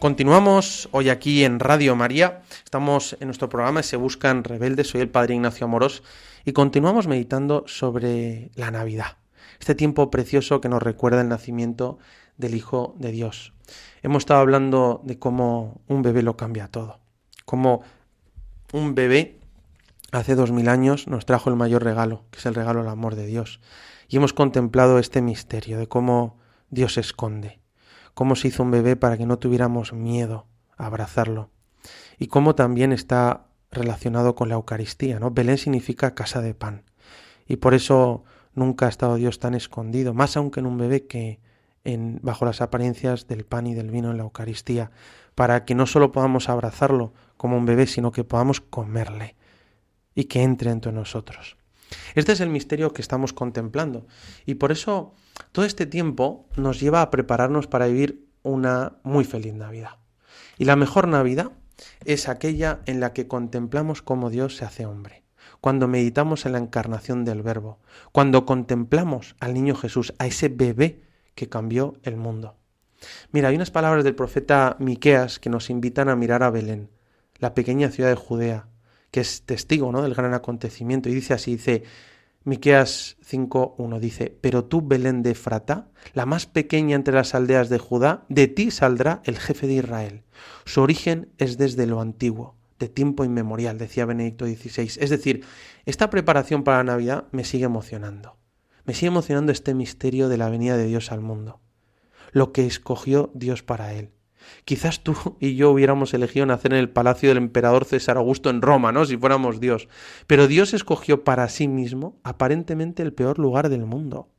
Continuamos hoy aquí en Radio María. Estamos en nuestro programa Se Buscan Rebeldes. Soy el Padre Ignacio Amorós y continuamos meditando sobre la Navidad. Este tiempo precioso que nos recuerda el nacimiento del Hijo de Dios. Hemos estado hablando de cómo un bebé lo cambia todo. Cómo un bebé hace dos mil años nos trajo el mayor regalo, que es el regalo del amor de Dios. Y hemos contemplado este misterio de cómo Dios se esconde cómo se hizo un bebé para que no tuviéramos miedo a abrazarlo. Y cómo también está relacionado con la Eucaristía, ¿no? Belén significa casa de pan. Y por eso nunca ha estado Dios tan escondido, más aún que en un bebé que en, bajo las apariencias del pan y del vino en la Eucaristía, para que no solo podamos abrazarlo como un bebé, sino que podamos comerle y que entre entre nosotros. Este es el misterio que estamos contemplando y por eso todo este tiempo nos lleva a prepararnos para vivir una muy feliz Navidad. Y la mejor Navidad es aquella en la que contemplamos cómo Dios se hace hombre, cuando meditamos en la encarnación del Verbo, cuando contemplamos al niño Jesús, a ese bebé que cambió el mundo. Mira, hay unas palabras del profeta Miqueas que nos invitan a mirar a Belén, la pequeña ciudad de Judea, que es testigo ¿no? del gran acontecimiento. Y dice así, dice, Miqueas 5.1 dice, pero tú, Belén de Efratá, la más pequeña entre las aldeas de Judá, de ti saldrá el jefe de Israel. Su origen es desde lo antiguo, de tiempo inmemorial, decía Benedicto XVI. Es decir, esta preparación para la Navidad me sigue emocionando. Me sigue emocionando este misterio de la venida de Dios al mundo. Lo que escogió Dios para él. Quizás tú y yo hubiéramos elegido nacer en el palacio del emperador César Augusto en Roma, ¿no? Si fuéramos Dios. Pero Dios escogió para sí mismo aparentemente el peor lugar del mundo.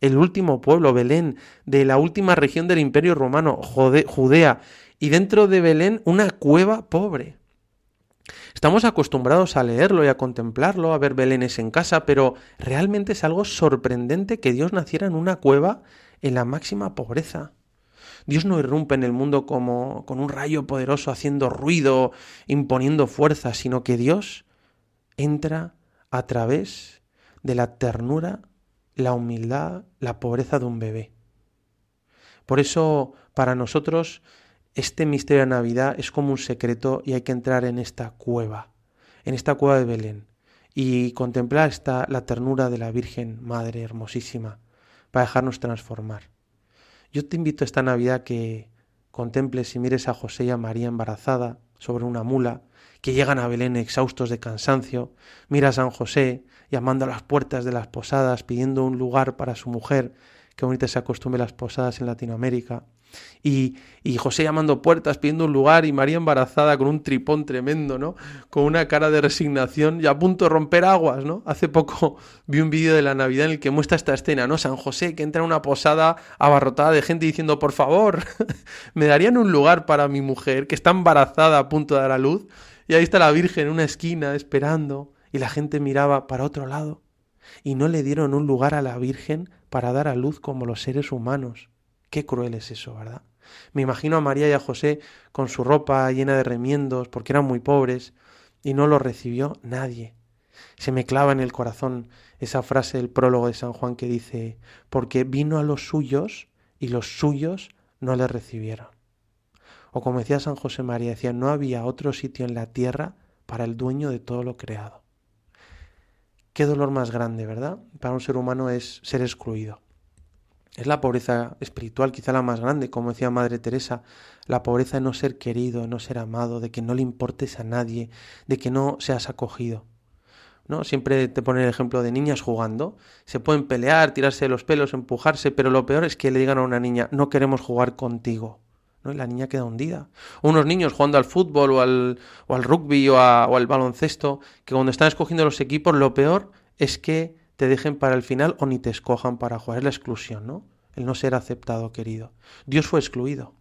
El último pueblo, Belén, de la última región del imperio romano, Judea, y dentro de Belén una cueva pobre. Estamos acostumbrados a leerlo y a contemplarlo, a ver Belénes en casa, pero realmente es algo sorprendente que Dios naciera en una cueva en la máxima pobreza. Dios no irrumpe en el mundo como con un rayo poderoso haciendo ruido, imponiendo fuerza, sino que Dios entra a través de la ternura, la humildad, la pobreza de un bebé. Por eso, para nosotros, este misterio de Navidad es como un secreto y hay que entrar en esta cueva, en esta cueva de Belén, y contemplar esta, la ternura de la Virgen Madre hermosísima, para dejarnos transformar. Yo te invito esta Navidad que contemples y mires a José y a María embarazada sobre una mula, que llegan a Belén exhaustos de cansancio, mira a San José llamando a las puertas de las posadas, pidiendo un lugar para su mujer, que bonita se acostumbre las posadas en Latinoamérica, y, y José llamando puertas, pidiendo un lugar, y María embarazada con un tripón tremendo, ¿no? Con una cara de resignación y a punto de romper aguas, ¿no? Hace poco vi un vídeo de la Navidad en el que muestra esta escena, ¿no? San José que entra en una posada abarrotada de gente diciendo, por favor, me darían un lugar para mi mujer que está embarazada a punto de dar a luz. Y ahí está la Virgen en una esquina esperando y la gente miraba para otro lado. Y no le dieron un lugar a la Virgen para dar a luz como los seres humanos. Qué cruel es eso, ¿verdad? Me imagino a María y a José con su ropa llena de remiendos porque eran muy pobres y no lo recibió nadie. Se me clava en el corazón esa frase del prólogo de San Juan que dice, porque vino a los suyos y los suyos no le recibieron. O como decía San José María, decía, no había otro sitio en la tierra para el dueño de todo lo creado. Qué dolor más grande, ¿verdad? Para un ser humano es ser excluido. Es la pobreza espiritual, quizá la más grande, como decía Madre Teresa, la pobreza de no ser querido, de no ser amado, de que no le importes a nadie, de que no seas acogido. ¿No? Siempre te ponen el ejemplo de niñas jugando. Se pueden pelear, tirarse de los pelos, empujarse, pero lo peor es que le digan a una niña, no queremos jugar contigo. ¿no? Y la niña queda hundida. O unos niños jugando al fútbol o al, o al rugby o al baloncesto, que cuando están escogiendo los equipos, lo peor es que te dejen para el final o ni te escojan para jugar. Es la exclusión, ¿no? El no ser aceptado, querido. Dios fue excluido.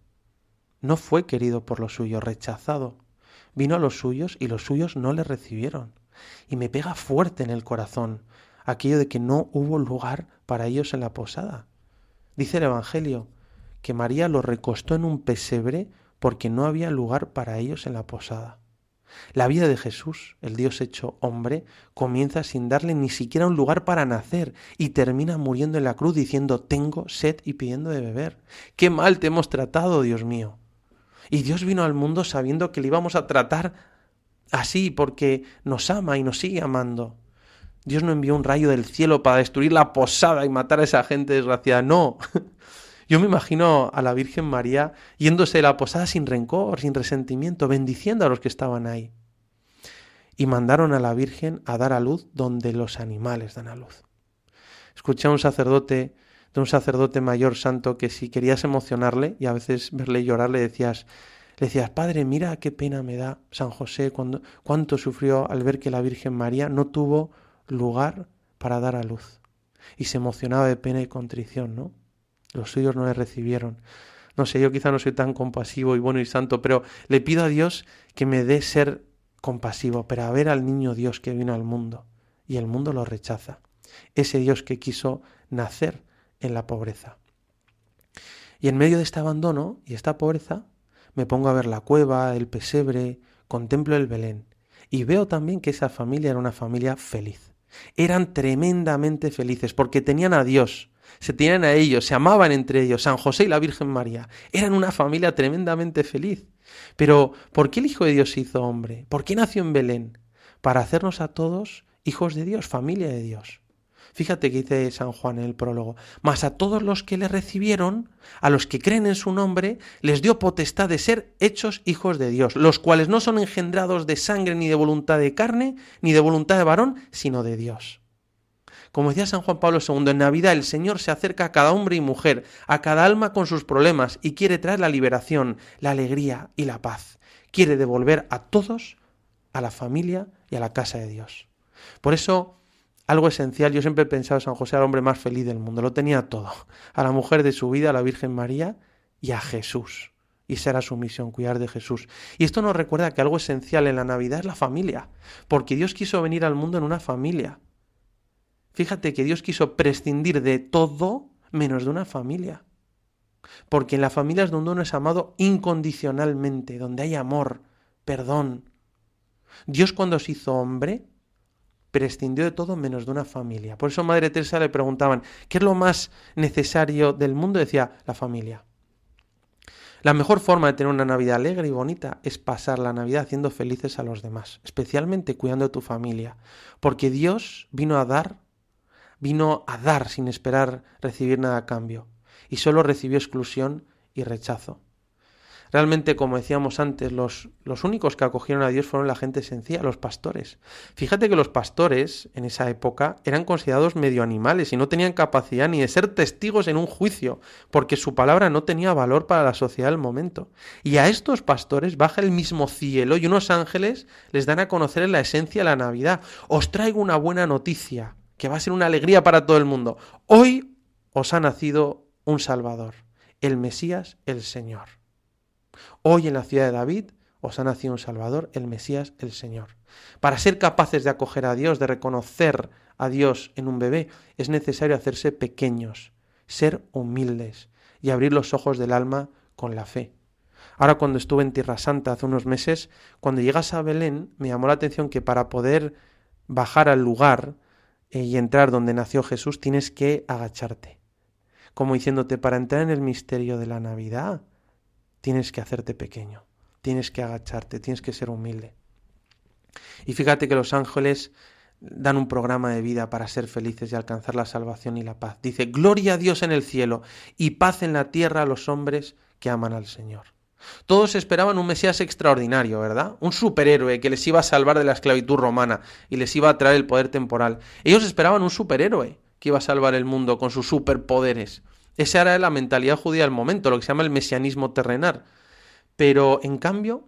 No fue querido por los suyos, rechazado. Vino a los suyos y los suyos no le recibieron. Y me pega fuerte en el corazón aquello de que no hubo lugar para ellos en la posada. Dice el Evangelio que María los recostó en un pesebre porque no había lugar para ellos en la posada. La vida de Jesús, el Dios hecho hombre, comienza sin darle ni siquiera un lugar para nacer y termina muriendo en la cruz diciendo tengo sed y pidiendo de beber. Qué mal te hemos tratado, Dios mío. Y Dios vino al mundo sabiendo que le íbamos a tratar así porque nos ama y nos sigue amando. Dios no envió un rayo del cielo para destruir la posada y matar a esa gente desgraciada. No. Yo me imagino a la Virgen María yéndose de la posada sin rencor, sin resentimiento, bendiciendo a los que estaban ahí. Y mandaron a la Virgen a dar a luz donde los animales dan a luz. Escuché a un sacerdote, de un sacerdote mayor santo, que si querías emocionarle y a veces verle llorar, le decías, le decías, Padre, mira qué pena me da San José cuando, cuánto sufrió al ver que la Virgen María no tuvo lugar para dar a luz. Y se emocionaba de pena y contrición, ¿no? Los suyos no le recibieron. No sé, yo quizá no soy tan compasivo y bueno y santo, pero le pido a Dios que me dé ser compasivo, para ver al niño Dios que vino al mundo y el mundo lo rechaza. Ese Dios que quiso nacer en la pobreza. Y en medio de este abandono y esta pobreza, me pongo a ver la cueva, el pesebre, contemplo el Belén y veo también que esa familia era una familia feliz. Eran tremendamente felices porque tenían a Dios, se tenían a ellos, se amaban entre ellos, San José y la Virgen María. Eran una familia tremendamente feliz. Pero, ¿por qué el Hijo de Dios se hizo hombre? ¿Por qué nació en Belén? Para hacernos a todos hijos de Dios, familia de Dios. Fíjate que dice San Juan en el prólogo, mas a todos los que le recibieron, a los que creen en su nombre, les dio potestad de ser hechos hijos de Dios, los cuales no son engendrados de sangre ni de voluntad de carne, ni de voluntad de varón, sino de Dios. Como decía San Juan Pablo II, en Navidad el Señor se acerca a cada hombre y mujer, a cada alma con sus problemas y quiere traer la liberación, la alegría y la paz. Quiere devolver a todos a la familia y a la casa de Dios. Por eso, algo esencial, yo siempre he pensado San José al hombre más feliz del mundo, lo tenía todo, a la mujer de su vida, a la Virgen María y a Jesús. Y esa era su misión, cuidar de Jesús. Y esto nos recuerda que algo esencial en la Navidad es la familia, porque Dios quiso venir al mundo en una familia. Fíjate que Dios quiso prescindir de todo menos de una familia. Porque en la familia es donde uno es amado incondicionalmente, donde hay amor, perdón. Dios cuando se hizo hombre, prescindió de todo menos de una familia. Por eso Madre Teresa le preguntaban, ¿qué es lo más necesario del mundo? Decía, la familia. La mejor forma de tener una Navidad alegre y bonita es pasar la Navidad haciendo felices a los demás, especialmente cuidando de tu familia, porque Dios vino a dar, vino a dar sin esperar recibir nada a cambio, y solo recibió exclusión y rechazo. Realmente, como decíamos antes, los, los, únicos que acogieron a Dios fueron la gente sencilla, los pastores. Fíjate que los pastores en esa época eran considerados medio animales y no tenían capacidad ni de ser testigos en un juicio, porque su palabra no tenía valor para la sociedad del momento. Y a estos pastores baja el mismo cielo y unos ángeles les dan a conocer la esencia de la Navidad. Os traigo una buena noticia, que va a ser una alegría para todo el mundo. Hoy os ha nacido un Salvador, el Mesías, el Señor. Hoy en la ciudad de David os ha nacido un Salvador, el Mesías, el Señor. Para ser capaces de acoger a Dios, de reconocer a Dios en un bebé, es necesario hacerse pequeños, ser humildes y abrir los ojos del alma con la fe. Ahora cuando estuve en Tierra Santa hace unos meses, cuando llegas a Belén, me llamó la atención que para poder bajar al lugar y entrar donde nació Jesús, tienes que agacharte. Como diciéndote, para entrar en el misterio de la Navidad, tienes que hacerte pequeño, tienes que agacharte, tienes que ser humilde. Y fíjate que los ángeles dan un programa de vida para ser felices y alcanzar la salvación y la paz. Dice, gloria a Dios en el cielo y paz en la tierra a los hombres que aman al Señor. Todos esperaban un Mesías extraordinario, ¿verdad? Un superhéroe que les iba a salvar de la esclavitud romana y les iba a traer el poder temporal. Ellos esperaban un superhéroe que iba a salvar el mundo con sus superpoderes. Esa era la mentalidad judía del momento, lo que se llama el mesianismo terrenal. Pero en cambio,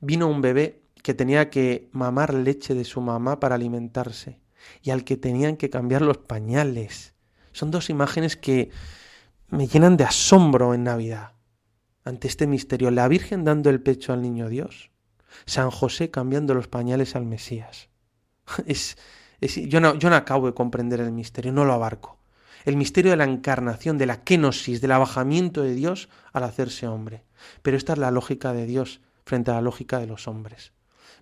vino un bebé que tenía que mamar leche de su mamá para alimentarse y al que tenían que cambiar los pañales. Son dos imágenes que me llenan de asombro en Navidad ante este misterio. La Virgen dando el pecho al niño Dios, San José cambiando los pañales al Mesías. Es, es, yo, no, yo no acabo de comprender el misterio, no lo abarco el misterio de la encarnación, de la kenosis, del abajamiento de Dios al hacerse hombre. Pero esta es la lógica de Dios frente a la lógica de los hombres.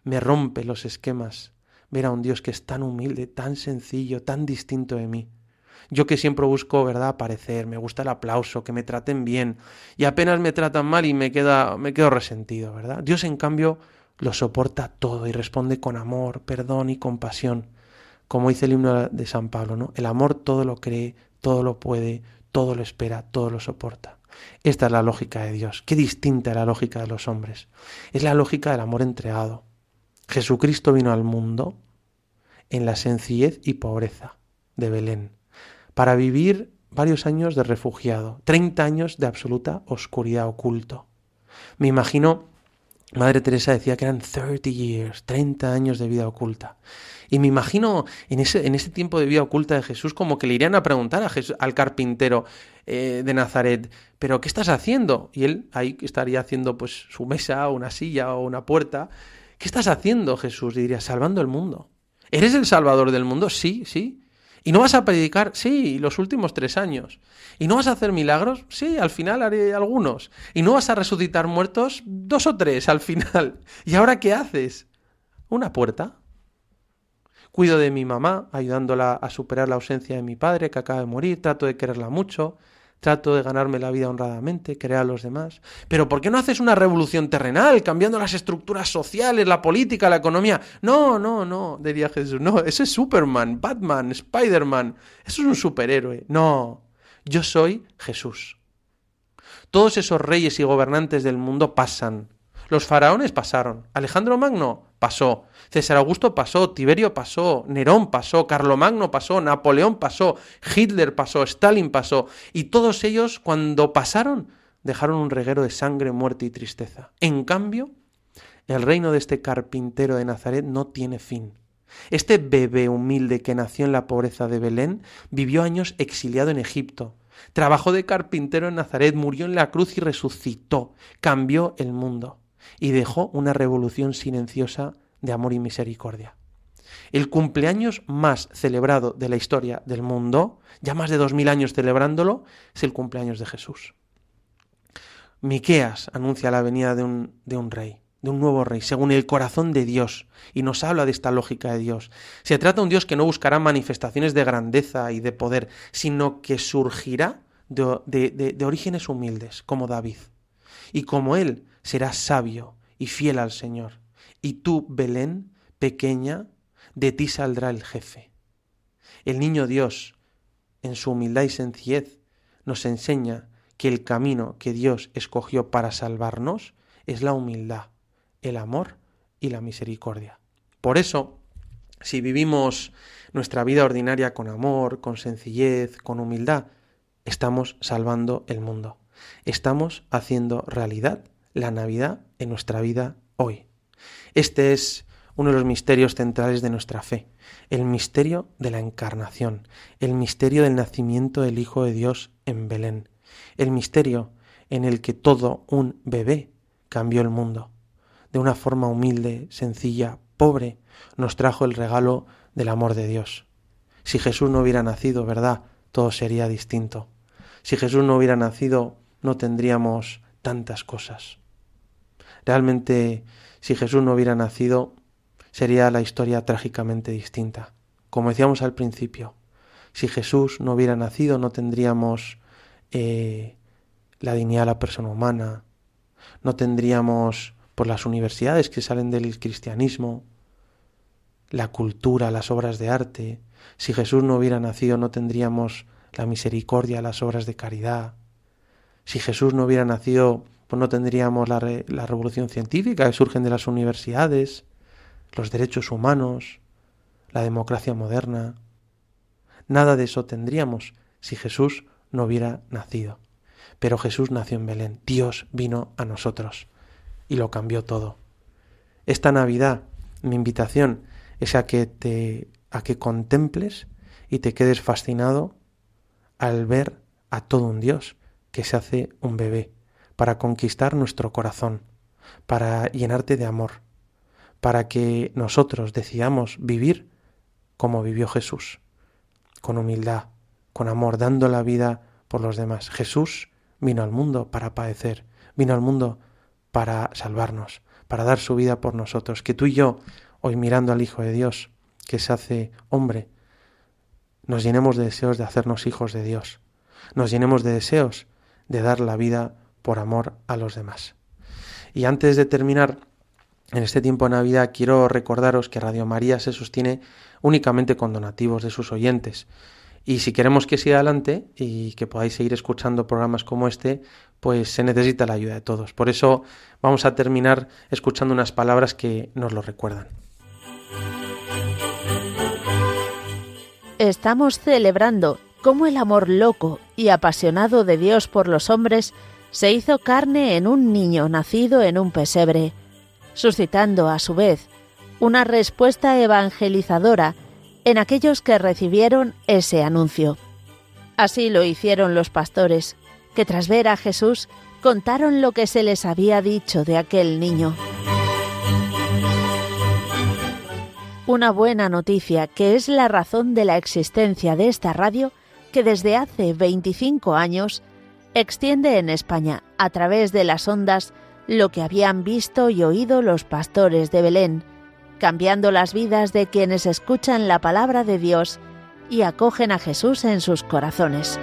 Me rompe los esquemas ver a un Dios que es tan humilde, tan sencillo, tan distinto de mí. Yo que siempre busco, ¿verdad?, aparecer, me gusta el aplauso, que me traten bien, y apenas me tratan mal y me, queda, me quedo resentido, ¿verdad? Dios, en cambio, lo soporta todo y responde con amor, perdón y compasión, como dice el himno de San Pablo, ¿no? El amor todo lo cree, todo lo puede, todo lo espera, todo lo soporta. Esta es la lógica de Dios. Qué distinta la lógica de los hombres. Es la lógica del amor entregado. Jesucristo vino al mundo en la sencillez y pobreza de Belén, para vivir varios años de refugiado, 30 años de absoluta oscuridad oculto. Me imagino, Madre Teresa decía que eran 30 years, 30 años de vida oculta. Y me imagino en ese, en ese tiempo de vida oculta de Jesús como que le irían a preguntar a al carpintero eh, de Nazaret, pero ¿qué estás haciendo? Y él ahí estaría haciendo pues su mesa, o una silla o una puerta. ¿Qué estás haciendo, Jesús? Y diría, salvando el mundo. ¿Eres el salvador del mundo? Sí, sí. ¿Y no vas a predicar? Sí, los últimos tres años. ¿Y no vas a hacer milagros? Sí, al final haré algunos. ¿Y no vas a resucitar muertos? Dos o tres al final. ¿Y ahora qué haces? Una puerta. Cuido de mi mamá, ayudándola a superar la ausencia de mi padre que acaba de morir, trato de quererla mucho, trato de ganarme la vida honradamente, querer a los demás. Pero ¿por qué no haces una revolución terrenal, cambiando las estructuras sociales, la política, la economía? No, no, no, diría Jesús. No, ese es Superman, Batman, Spider-Man. Eso es un superhéroe. No, yo soy Jesús. Todos esos reyes y gobernantes del mundo pasan. Los faraones pasaron. Alejandro Magno pasó. César Augusto pasó. Tiberio pasó. Nerón pasó. Carlomagno pasó. Napoleón pasó. Hitler pasó. Stalin pasó. Y todos ellos, cuando pasaron, dejaron un reguero de sangre, muerte y tristeza. En cambio, el reino de este carpintero de Nazaret no tiene fin. Este bebé humilde que nació en la pobreza de Belén vivió años exiliado en Egipto. Trabajó de carpintero en Nazaret, murió en la cruz y resucitó. Cambió el mundo y dejó una revolución silenciosa de amor y misericordia. El cumpleaños más celebrado de la historia del mundo, ya más de dos mil años celebrándolo, es el cumpleaños de Jesús. Miqueas anuncia la venida de un, de un rey, de un nuevo rey, según el corazón de Dios, y nos habla de esta lógica de Dios. Se trata de un Dios que no buscará manifestaciones de grandeza y de poder, sino que surgirá de, de- de- de orígenes humildes, como David. Y como él será sabio y fiel al Señor. Y tú, Belén, pequeña, de ti saldrá el jefe. El niño Dios, en su humildad y sencillez, nos enseña que el camino que Dios escogió para salvarnos es la humildad, el amor y la misericordia. Por eso, si vivimos nuestra vida ordinaria con amor, con sencillez, con humildad, estamos salvando el mundo. Estamos haciendo realidad la Navidad en nuestra vida hoy. Este es uno de los misterios centrales de nuestra fe, el misterio de la encarnación, el misterio del nacimiento del Hijo de Dios en Belén, el misterio en el que todo un bebé cambió el mundo. De una forma humilde, sencilla, pobre, nos trajo el regalo del amor de Dios. Si Jesús no hubiera nacido, ¿verdad? Todo sería distinto. Si Jesús no hubiera nacido, no tendríamos tantas cosas. Realmente, si Jesús no hubiera nacido, sería la historia trágicamente distinta. Como decíamos al principio, si Jesús no hubiera nacido, no tendríamos eh, la dignidad de la persona humana, no tendríamos por las universidades que salen del cristianismo, la cultura, las obras de arte. Si Jesús no hubiera nacido, no tendríamos la misericordia, las obras de caridad. Si Jesús no hubiera nacido, pues no tendríamos la, re- la revolución científica que surgen de las universidades, los derechos humanos, la democracia moderna. Nada de eso tendríamos si Jesús no hubiera nacido. Pero Jesús nació en Belén, Dios vino a nosotros y lo cambió todo. Esta Navidad, mi invitación es a que te a que contemples y te quedes fascinado al ver a todo un Dios que se hace un bebé para conquistar nuestro corazón, para llenarte de amor, para que nosotros decidamos vivir como vivió Jesús, con humildad, con amor, dando la vida por los demás. Jesús vino al mundo para padecer, vino al mundo para salvarnos, para dar su vida por nosotros. Que tú y yo, hoy mirando al Hijo de Dios, que se hace hombre, nos llenemos de deseos de hacernos hijos de Dios, nos llenemos de deseos de dar la vida por amor a los demás. Y antes de terminar, en este tiempo de Navidad quiero recordaros que Radio María se sostiene únicamente con donativos de sus oyentes. Y si queremos que siga adelante y que podáis seguir escuchando programas como este, pues se necesita la ayuda de todos. Por eso vamos a terminar escuchando unas palabras que nos lo recuerdan. Estamos celebrando cómo el amor loco y apasionado de Dios por los hombres se hizo carne en un niño nacido en un pesebre, suscitando a su vez una respuesta evangelizadora en aquellos que recibieron ese anuncio. Así lo hicieron los pastores, que tras ver a Jesús contaron lo que se les había dicho de aquel niño. Una buena noticia que es la razón de la existencia de esta radio que desde hace 25 años extiende en España a través de las ondas lo que habían visto y oído los pastores de Belén, cambiando las vidas de quienes escuchan la palabra de Dios y acogen a Jesús en sus corazones.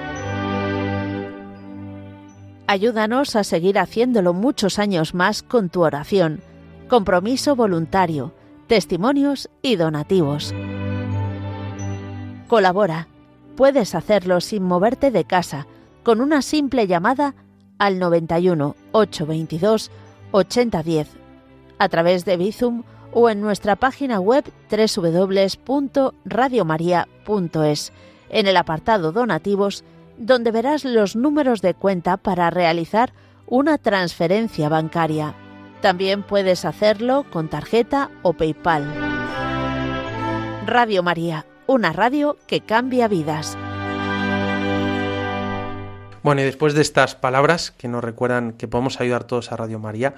Ayúdanos a seguir haciéndolo muchos años más con tu oración, compromiso voluntario, testimonios y donativos. Colabora. Puedes hacerlo sin moverte de casa con una simple llamada al 91 822 8010, a través de Bizum o en nuestra página web www.radiomaria.es, en el apartado Donativos, donde verás los números de cuenta para realizar una transferencia bancaria. También puedes hacerlo con tarjeta o PayPal. Radio María, una radio que cambia vidas. Bueno, y después de estas palabras que nos recuerdan que podemos ayudar todos a Radio María,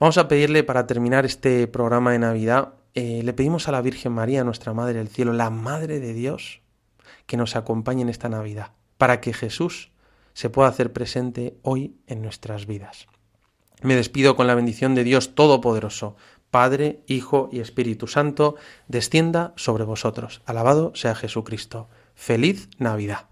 vamos a pedirle para terminar este programa de Navidad, eh, le pedimos a la Virgen María, nuestra Madre del Cielo, la Madre de Dios, que nos acompañe en esta Navidad, para que Jesús se pueda hacer presente hoy en nuestras vidas. Me despido con la bendición de Dios Todopoderoso, Padre, Hijo y Espíritu Santo, descienda sobre vosotros. Alabado sea Jesucristo. Feliz Navidad.